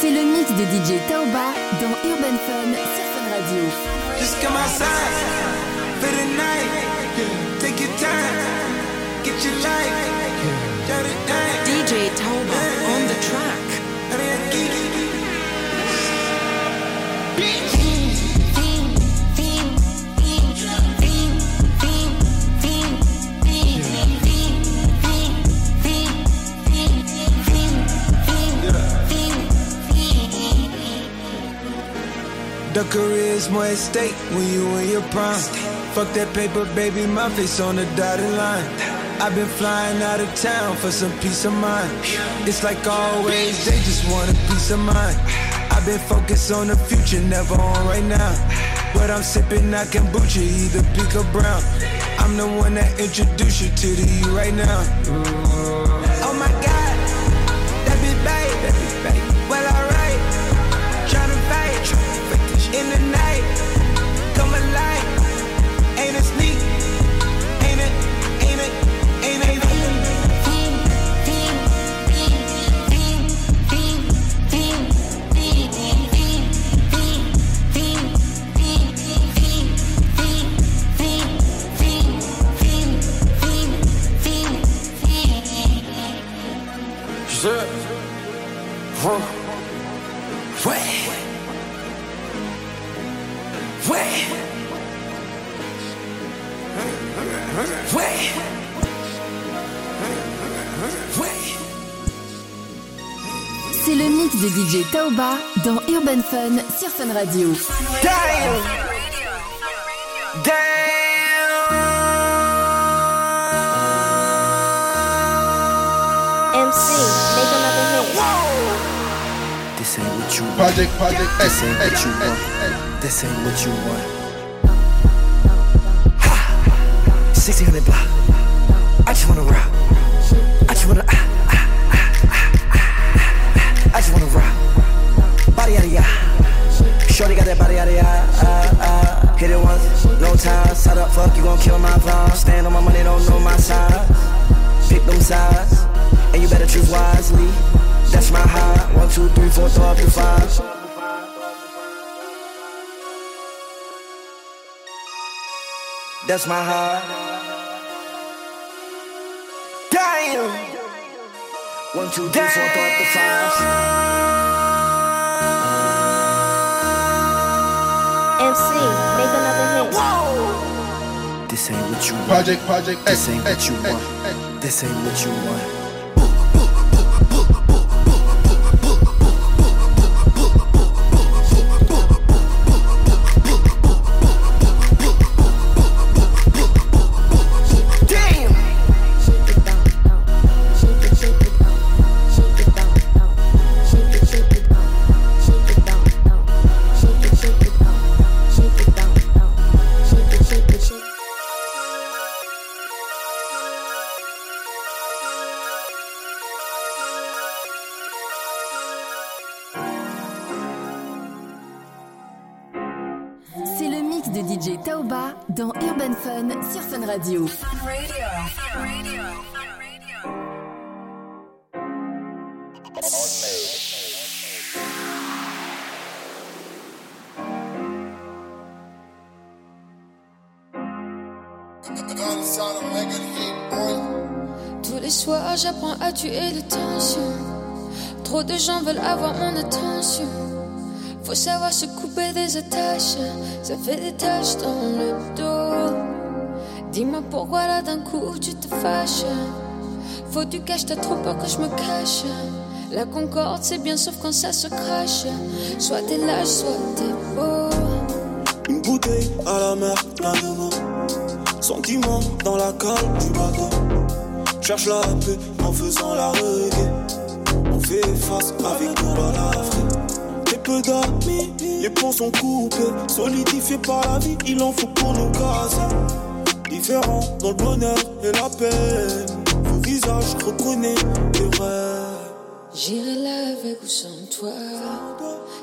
C'est le mix de DJ Taoba dans Urban Fun sur Fun Radio. Just come outside for the night. Take your time, get your life. DJ Taoba on the track. The career is more at stake when you in your prime. Fuck that paper, baby, my face on the dotted line. I've been flying out of town for some peace of mind. It's like always, they just want a peace of mind. I've been focused on the future, never on right now. But I'm sipping that kombucha, either pink or brown. I'm the one that introduced you to the E right now. Oh Taoba dans Urban Fun sur Fun Radio. Damn! MC, make another hit. This ain't what you want. Project, project, This ain't what you X, want. This ain't what you want. Ha! 1600 block. I just wanna rock. I just wanna. Ah, Body out of ya. Shorty got that body out of ya. Ah, ah. Hit it once, no time. Side up, fuck, you gon' kill my vibe. Stand on my money, don't know my size. Pick them sides, and you better choose wisely. That's my high. One, two, three, four. That's my heart. Damn. One, two, three. This ain't what you want. Project, project, This ain't eh, what you eh, want. Eh, this ain't what you want. Tous les soirs, j'apprends à tuer les tensions. Trop de gens veulent avoir mon attention. Faut savoir se couper des attaches. Ça fait des taches dans le dos. Dis-moi pourquoi là d'un coup tu te fâches. Faut du cash, t'as trop peur que je me cache. La concorde, c'est bien sauf quand ça se crache. Soit t'es lâche, soit t'es beau. Une bouteille à la mer, plein de mots. Sentiments dans la cale du bateau. Cherche la paix en faisant la reggae. On fait face avec nos balafres. Les peu d'amis, les ponts sont coupés. Solidifiés par la vie, il en faut pour nous casser. Différents dans le bonheur et la peine. Vos visages, je reconnais les rêves. J'irai là avec ou sans toi.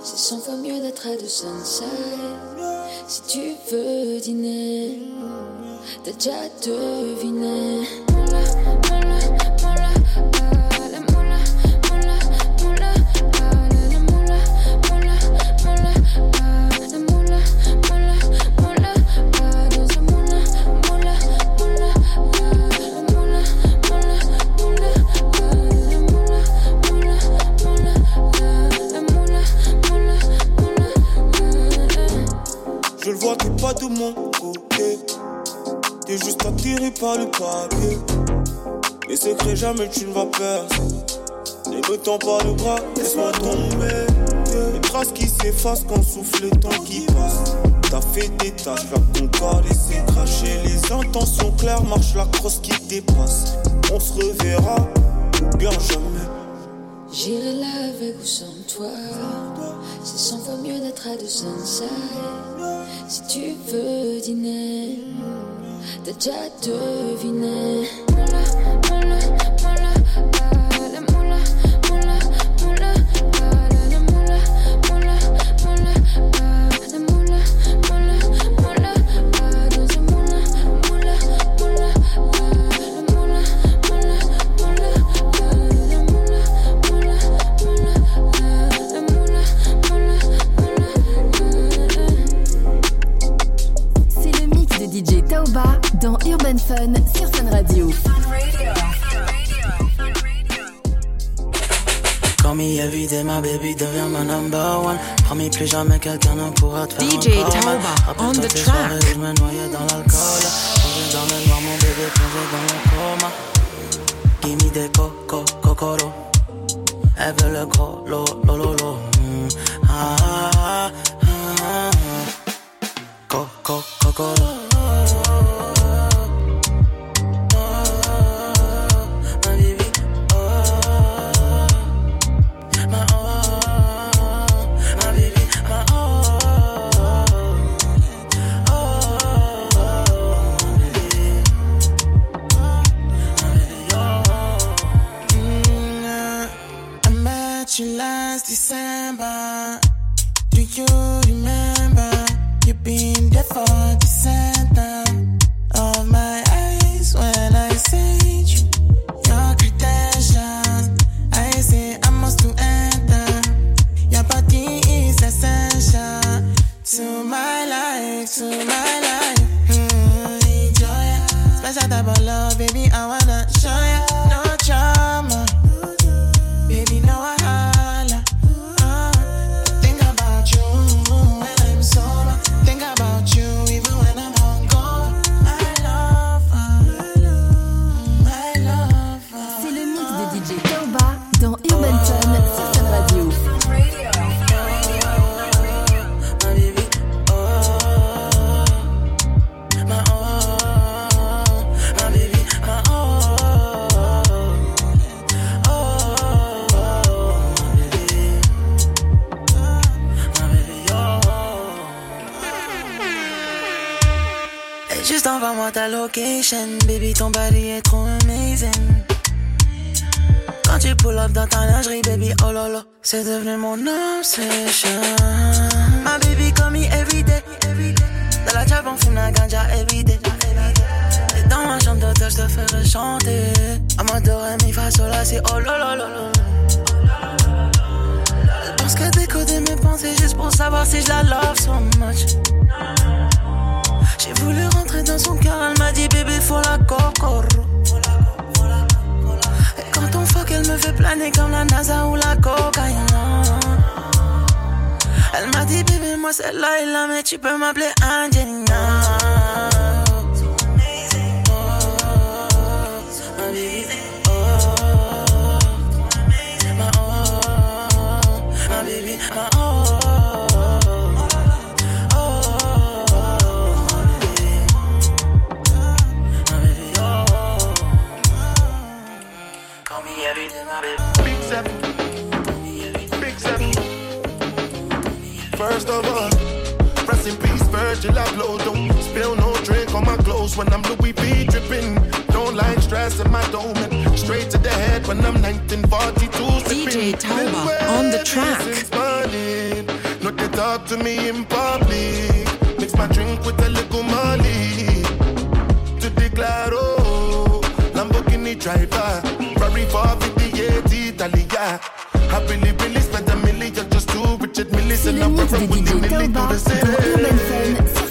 C'est cent fois mieux d'être à deux Sunside. Si tu veux dîner, t'as déjà deviné. Je le vois, t'es pas tout le monde papier. Les secrets, jamais tu ne vas percer. Ne me tends pas le bras, laisse-moi tomber. Les traces qui s'effacent quand souffle le temps qui passe. T'as fait des tâches, va ton corps laisser cracher. Les intentions claires, marche la crosse qui dépasse. On se reverra, bien jamais. J'irai là avec ou sans toi. C'est cent fois mieux d'être à deux Sunside. Si tu veux dîner, déjà deviné. Baby devient ma number one. Promis plus jamais quelqu'un ne pourra te faire DJ. Tauba, on the track. je me noyais dans l'alcool. Plongé dans le noir, mon bébé plongé dans le coma. Gimme des coco, cocoro. Elle veut le gros, lo, lo, lo, lo. Mm. Ah, ah, ah, ah. Coco, cocoro. December. Location, baby, ton body est trop amazing. Quand tu pull up dans ta lingerie, baby, oh lolo, c'est devenu mon obsession. My baby call me everyday. Dans la job, on fume la ganja everyday. Et dans ma chambre d'hôtel, je te ferai chanter. Amateur, mi, fa, sol, la, si, oh lolo, lolo. Elle pense que décoder mes pensées juste pour savoir si je la love so much. J'ai voulu rentrer dans son cœur, elle m'a dit bébé faut la cocoro. Et quand on fuck, elle me fait planer comme la NASA ou la cocaïne. Elle m'a dit bébé moi c'est Laila mais tu peux m'appeler Angelina. When I'm Louis V dripping. Don't like stress in my dome. Straight to the head when I'm 1942. DJ. Tauba on the track. morning. Not to talk to me in public. Mix my drink with a little molly. To declare, oh, Lamborghini driver. Ferrari 458 Italia. I really, really spent a million just to Richard Mille. C'est And I'm mix de with the DJ Millie to the city.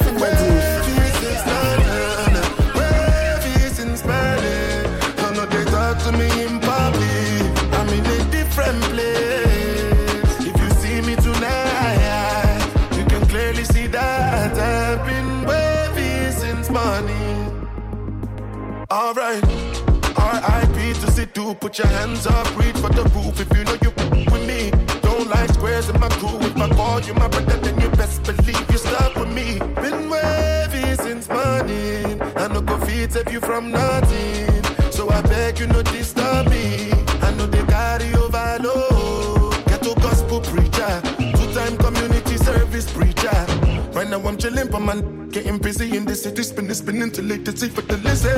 Been wavy since morning. do, put your hands up, reach for the roof if you know you with me. Don't like squares in my crew. If I call you my brother, then you best believe you stop with me. Been wavy since morning. I know go feed save you from nothing. So I beg you no disturb me. I know they carry overload. Get to gospel preacher, two time community service preacher. Right now I'm chilling, but man, getting busy in the city, spinning, spinning till late to see for the listen.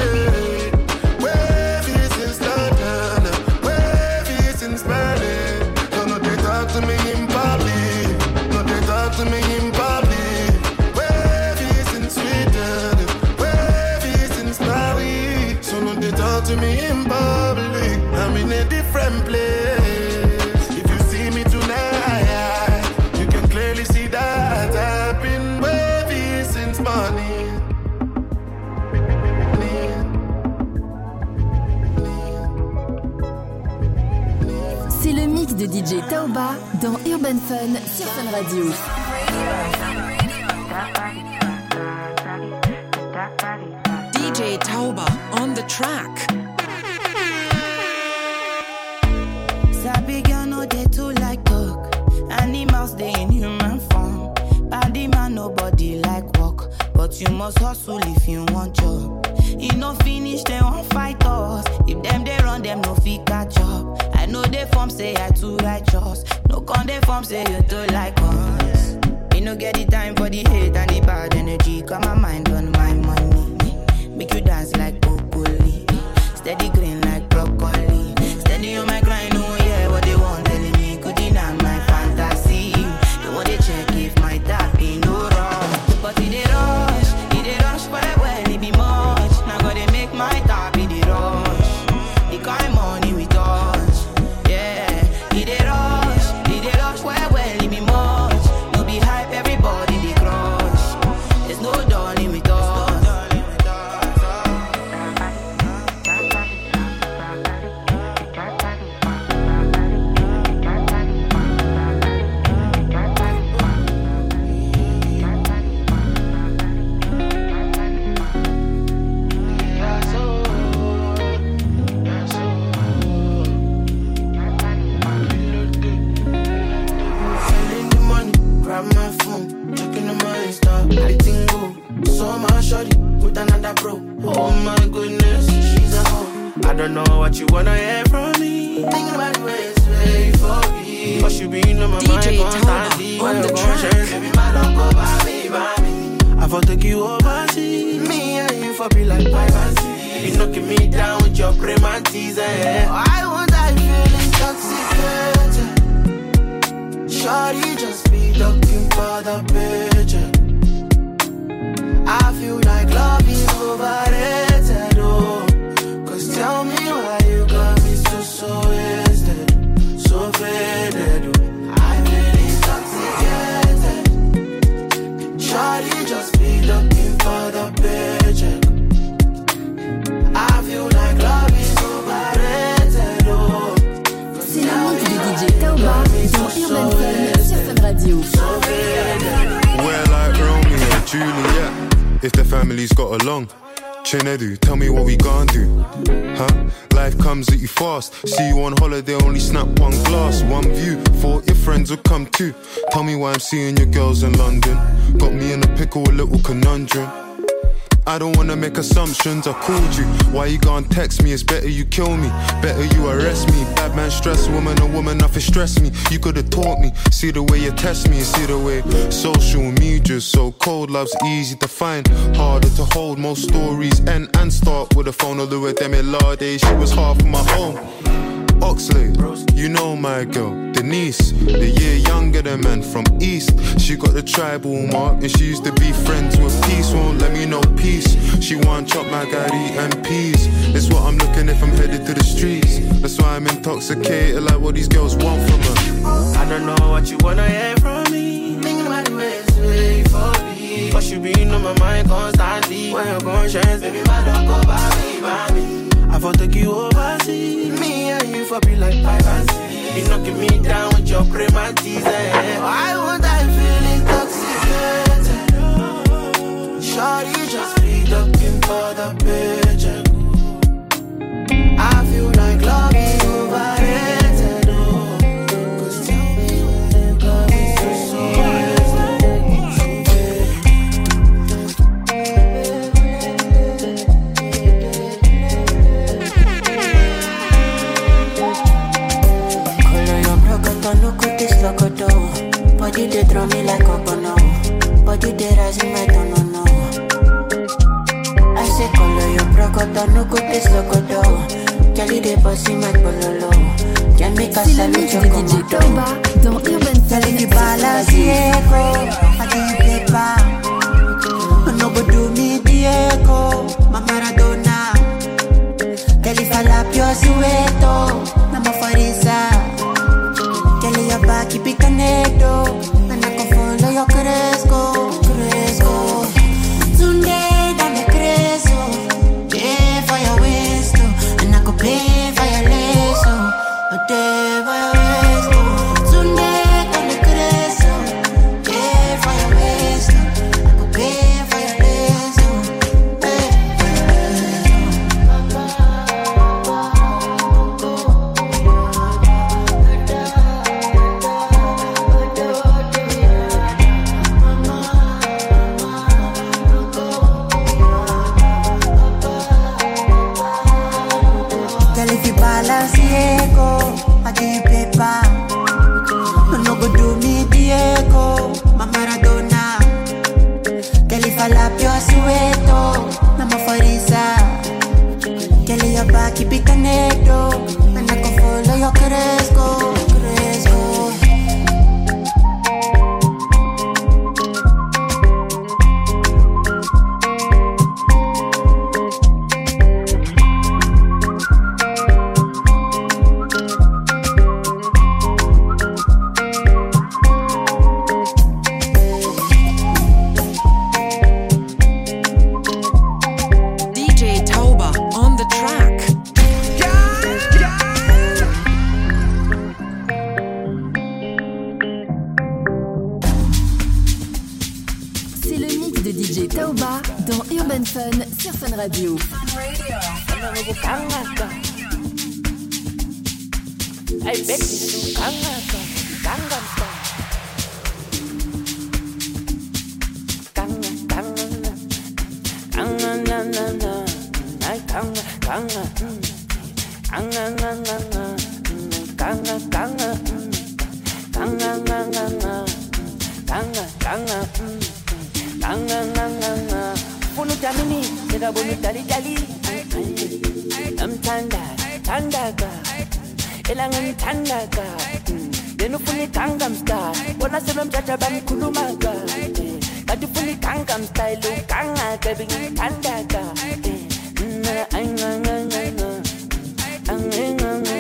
Wavy since London, wavy since Berlin. So no they talk to me in public, no they talk to me in public. Wavy since Sweden, wavy since Paris. So no they talk to me in public. I'm in a different place. DJ Tauba dans Urban Fun sur Fun Radio. DJ Tauba on the track. Sabi girl no dey too like talk. Animals dey in human form. Body man nobody like work, but you must hustle if you want job. E no finish dem wan fight us. If dem dey run dem no fit catch up. Know dey form say I too righteous. No con dey form say you too like us. Me no get the time for the hate and the bad energy. Got my mind on my money. Make you dance like broccoli. Steady go. So my shorty with another bro. Oh my goodness, she's a hoe. I don't know what you wanna hear from me. Thinking about the ways way for me. But you been on my DJ mind constantly. on the track. Baby, my don't go by me, by me. I for take you overseas. Me and you for be like privacy. You knocking me down with your prem and teaser. Why would I feel intoxicated? Shawty just be looking for the picture. I feel like love is overrated, family's got along. Chinedu, tell me what we gon' do. Huh? Life comes at you fast. See you on holiday, only snap one glass, one view. Thought your friends would come too. Tell me why I'm seeing your girls in London. Got me in a pickle, a little conundrum. I don't wanna make assumptions. I called you. Why you gonna text me? It's better you kill me. Better you arrest me. Bad man stress woman, a woman nothing stress me. You could've taught me. See the way you test me. See the way social media's so cold. Love's easy to find, harder to hold. Most stories end and start with a phone. Although in Lade, she was half my home. Oxley, you know my girl, Denise, the year younger than man from East. She got the tribal mark and she used to be friends with peace. Won't let me know peace. She want chop my gari and peas. It's what I'm looking if I'm headed to the streets. That's why I'm intoxicated, like what these girls want from her. I don't know what you wanna hear from me. Thinking about the for me. Cause you been on my mind constantly. When your conscience, baby, don't go by me, by me. I for take you overseas. Me and you for be like privacy. You knocking me down with your prem and teaser. Why would I feel intoxicated? Shawty just be looking for the picture. I feel like love they throw me like no. But you did as in my don't know. I say color your procoto, no go taste locoto. Kelly they bossy my pololo. Can make a salute your Tauba dans Urban. Kelly balance echo, I can't paper. No go do me Diego, my Maradona. Kelly falapio sueto, mama farisa. Back, keep it connected. And I can follow your cresco, Diego, I you paper. No go do me Diego, my Maradona. Girl, if I keep it connected, and I can follow your cresco. De DJ Tauba dans Urban Fun sur Fun Radio. Jamini, sida bunu dali dali. Namtanda, tandaga. elanga ngithandaka yena ufuna igangnam style bona sebemjaja bamkhulumaga eh, kanti ufuna igangnam style ugangaka bengithandaka eh, mna ayinganganganga angenganga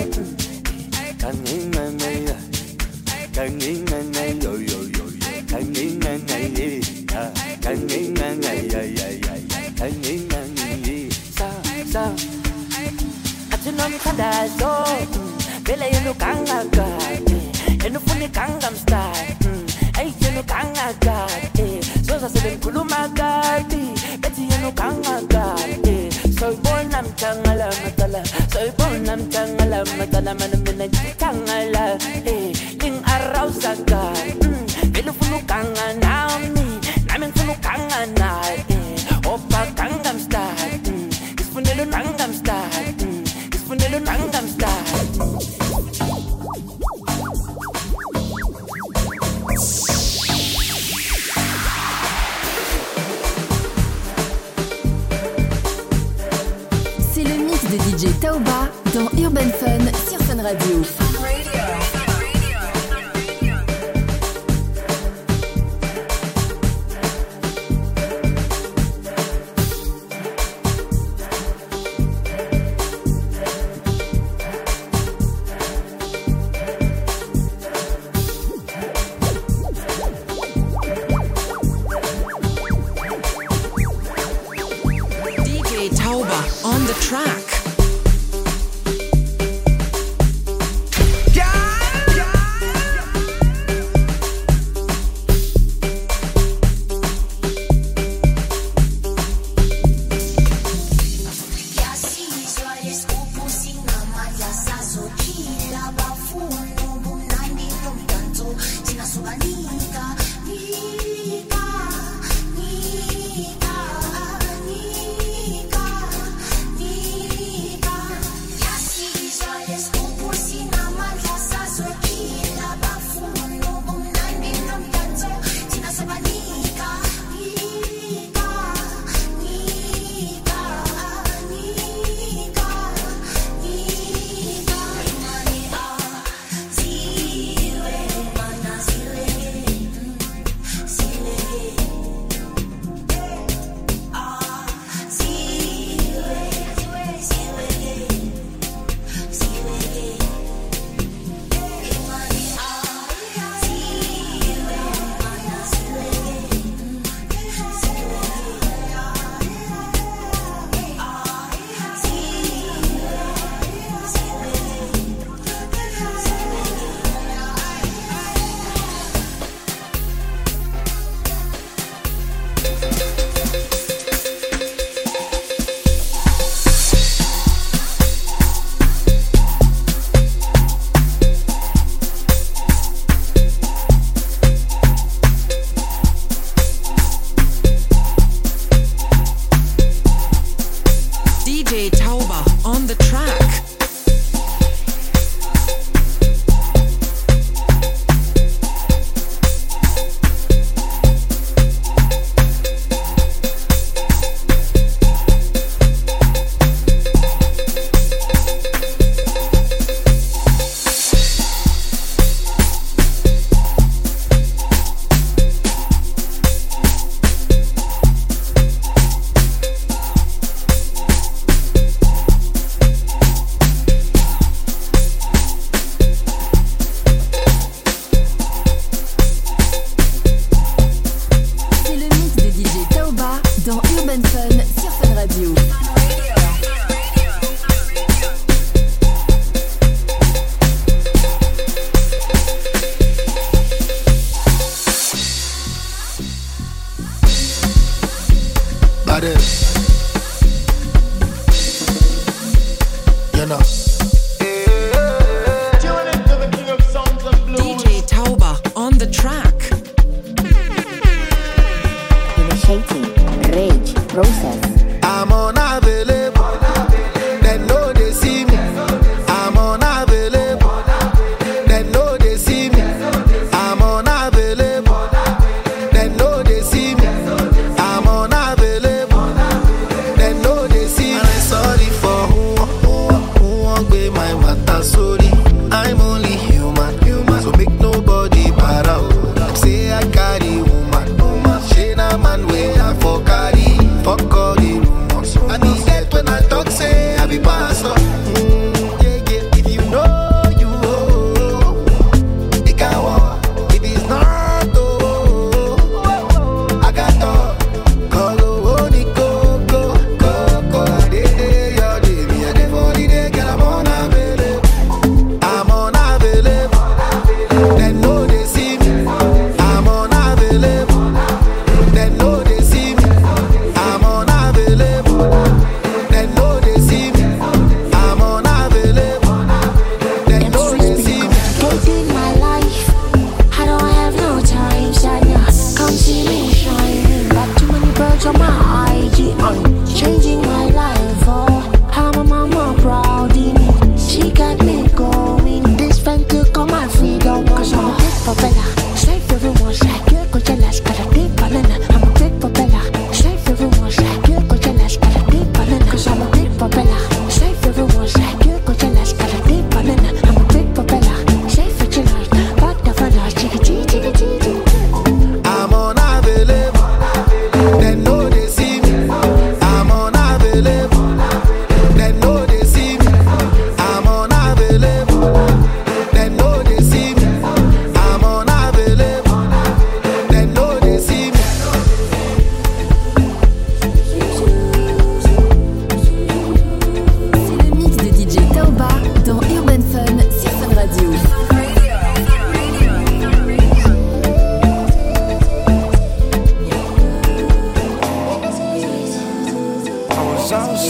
kangenganga kangenganga yo yo yo yo. Kangenganga ye kangenganga ya ya ya kangenganga ye sa sa atinomthandazo vele yena ufuna igangnam style eyi yena ugangaka zoza sebengikhuluma kati bethi yena ugangaka soyibona mthangala matala soyibona mthangala matala mina DJ Tauba dans Urban Fun sur Radio.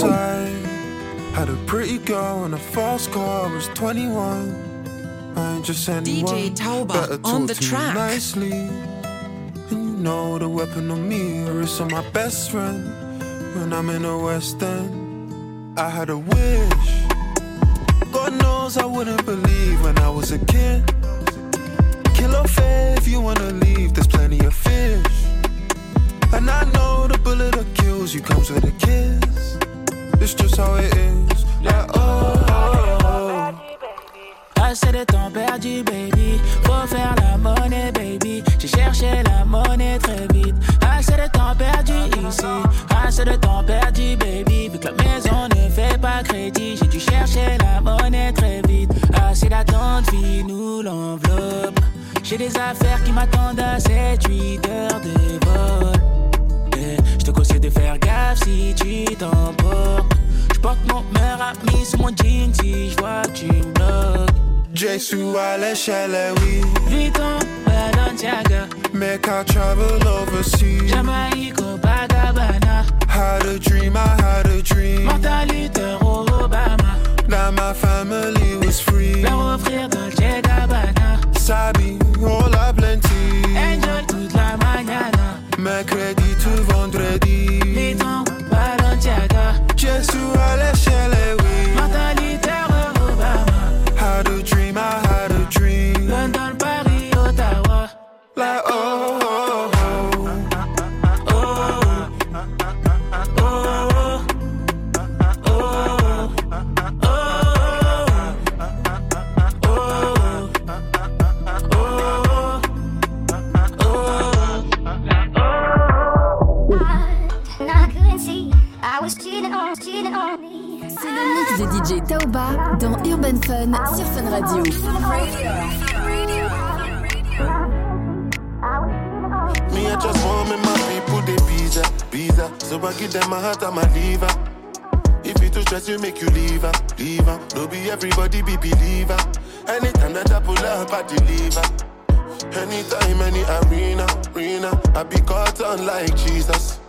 outside. Had a pretty girl and a fast car. I was 21. I ain't just anyone. DJ Tauba on the track. Nicely. And you know the weapon on me is on my best friend. When I'm in the West End, I had a wish. God knows I wouldn't believe when I was a kid. Kill off if you wanna leave. There's plenty of fish. And I know the bullet that kills you comes with a kiss. It's just how it is. Like, oh, oh, oh. Assez de temps perdu, baby. Faut faire la monnaie, baby. J'ai cherché la monnaie très vite. Assez de temps perdu ici. Assez de temps perdu, baby. Vu que la maison ne fait pas crédit, j'ai dû chercher la monnaie très vite. Assez d'attente, vie, nous l'enveloppe. J'ai des affaires qui m'attendent à 7-8 heures de vol. Eh, Je te conseille de faire gaffe si tu t'emportes. J'porte mon meilleur ami mon jean si j'vois que tu me bloques. Jesu à l'échelle, oui. Vuitton, Balenciaga, Make I travel overseas. Jamaïque, Copacabana, Had a dream, I had a dream. Luther, Obama, That my family was free. leur offrir Dolce Gabbana. Sabi, all a plenty. Enjoy toute la mañana mercredi tout vendredi. Fun sur Fun Radio. Me, I just want me, my people, they visa, visa. So I give them my heart and my liver. If you too stress, you make you leave her, leave her. No be everybody be believer. Anytime that I pull up, I deliver. Anytime, any arena, arena, I be caught on like Jesus.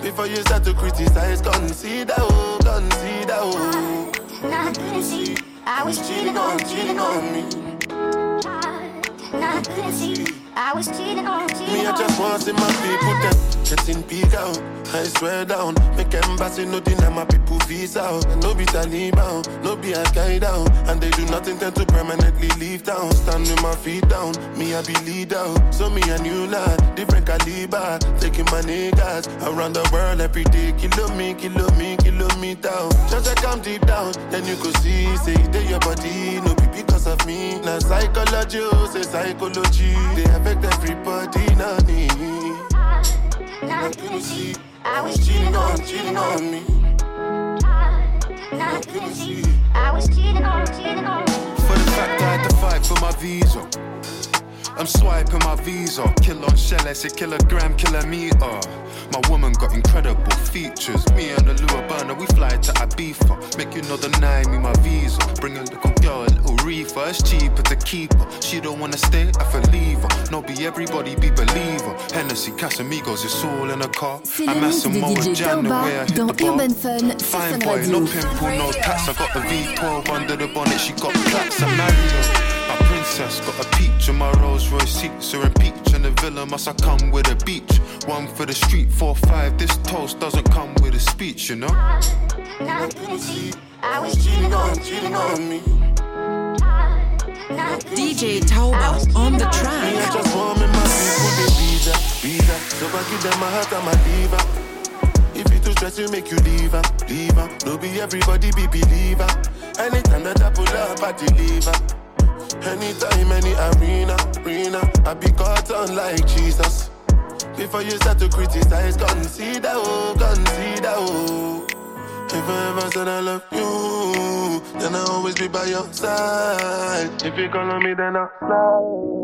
Before you start to criticize, consider, oh, consider, oh. Couldn't see. I was cheating on, cheating on me. I couldn't see. I was cheating on, cheating Me, I just want to see my people them getting big out. I swear down, make embassy no deny my people visa out. And no be Taliban, no be Al Qaeda, and they do nothing tend to permanently leave town. Stand with my feet down, me I be leader. So me a new lad, different caliber, taking my niggas around the world every day. Kilo me, kilo me, kilometer. Just like I'm deep down, then you could see, say they your body, no be because of me. Now psychology, oh, say psychology, they affect everybody, now me. I couldn't see. I was cheating on, cheating on me. I couldn't see. I was cheating on, cheating on For the fact I had to fight for my visa. I'm swiping my visa. Kill on shell, I say kilogram, kilometer. My woman got incredible features. Me and the Lua burner, we fly to Ibiza. Make you know the nine, me my visa. Bring a little girl, a little reefer. It's cheaper to keep her. She don't wanna stay, I feel leave her. No, be everybody be believer. Hennessy, Casamigos, it's all in a car. I'm le mix de Massimo DJ Jan, the way I hit the bar. Urban Fun Fine boy, no pimple, no tats. I got the V12 under the bonnet. She got plaques. I married princess got a peach in my Rolls Royce seats. Are in peach in the villa. Must I come with a beach? One for the street, four five. This toast doesn't come with a speech, you know. I. I was cheating on, cheating on me. DJ Tauba on the I track. just want me, my people, they visa, visa. So I give them my heart and my liver. If you too stress, you make you leave her, leave her. No be everybody be believer. Anytime that I pull up, I deliver. Anytime, any arena, arena, I be caught on like Jesus. Before you start to criticize, consider, oh, consider, oh. If I ever said I love you, then I'll always be by your side. If you call on me, then I'll slide.